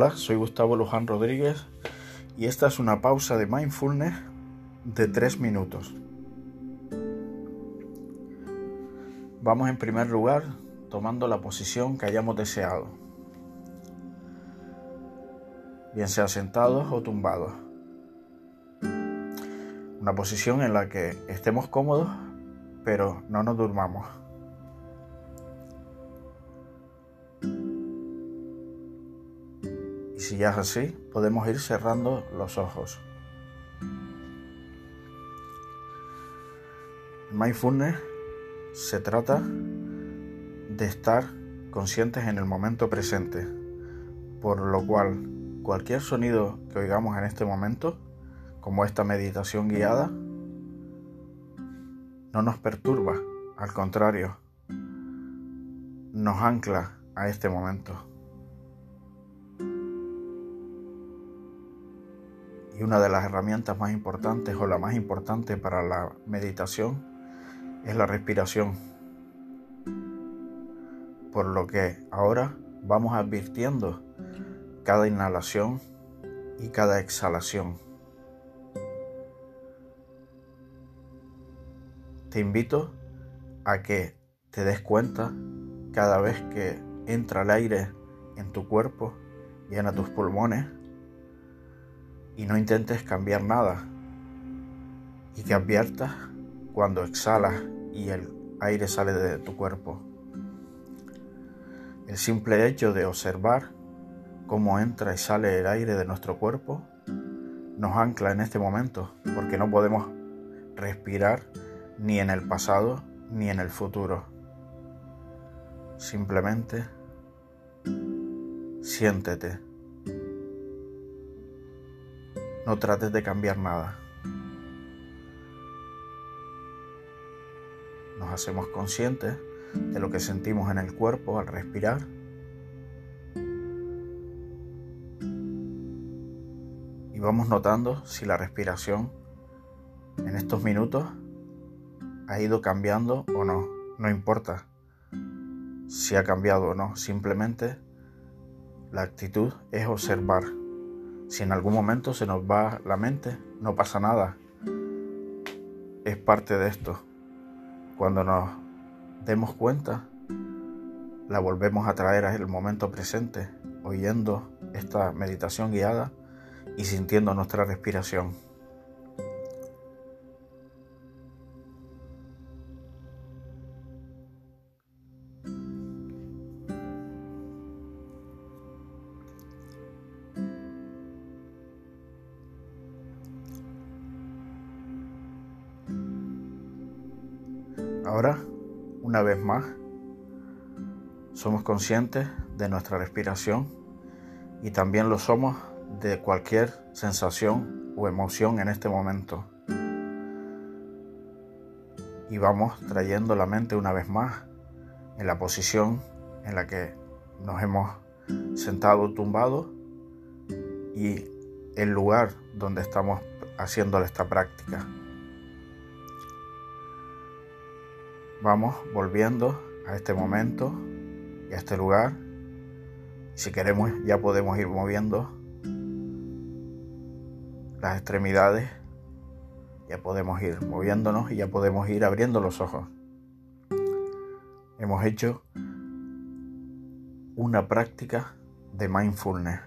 Hola, soy Gustavo Luján Rodríguez y esta es una pausa de mindfulness de 3 minutos. Vamos en primer lugar tomando la posición que hayamos deseado, bien sea sentados o tumbados. Una posición en la que estemos cómodos, pero no nos durmamos. Y si ya es así, podemos ir cerrando los ojos. Mindfulness se trata de estar conscientes en el momento presente, por lo cual cualquier sonido que oigamos en este momento, como esta meditación guiada, no nos perturba, al contrario, nos ancla a este momento. Y una de las herramientas más importantes o la más importante para la meditación es la respiración. Por lo que ahora vamos advirtiendo cada inhalación y cada exhalación. Te invito a que te des cuenta cada vez que entra el aire en tu cuerpo, llena tus pulmones y no intentes cambiar nada y que adviertas cuando exhalas y el aire sale de tu cuerpo. El simple hecho de observar cómo entra y sale el aire de nuestro cuerpo nos ancla en este momento porque no podemos respirar ni en el pasado ni en el futuro. Simplemente siéntete. No trates de cambiar nada. Nos hacemos conscientes de lo que sentimos en el cuerpo al respirar. Y vamos notando si la respiración en estos minutos ha ido cambiando o no. No importa si ha cambiado o no. Simplemente la actitud es observar. Si en algún momento se nos va la mente, no pasa nada. Es parte de esto. Cuando nos demos cuenta, la volvemos a traer al momento presente, oyendo esta meditación guiada y sintiendo nuestra respiración. Ahora, una vez más, somos conscientes de nuestra respiración y también lo somos de cualquier sensación o emoción en este momento. Y vamos trayendo la mente una vez más en la posición en la que nos hemos sentado tumbado y el lugar donde estamos haciendo esta práctica. Vamos volviendo a este momento y a este lugar. Si queremos ya podemos ir moviendo las extremidades. Ya podemos ir moviéndonos y ya podemos ir abriendo los ojos. Hemos hecho una práctica de mindfulness.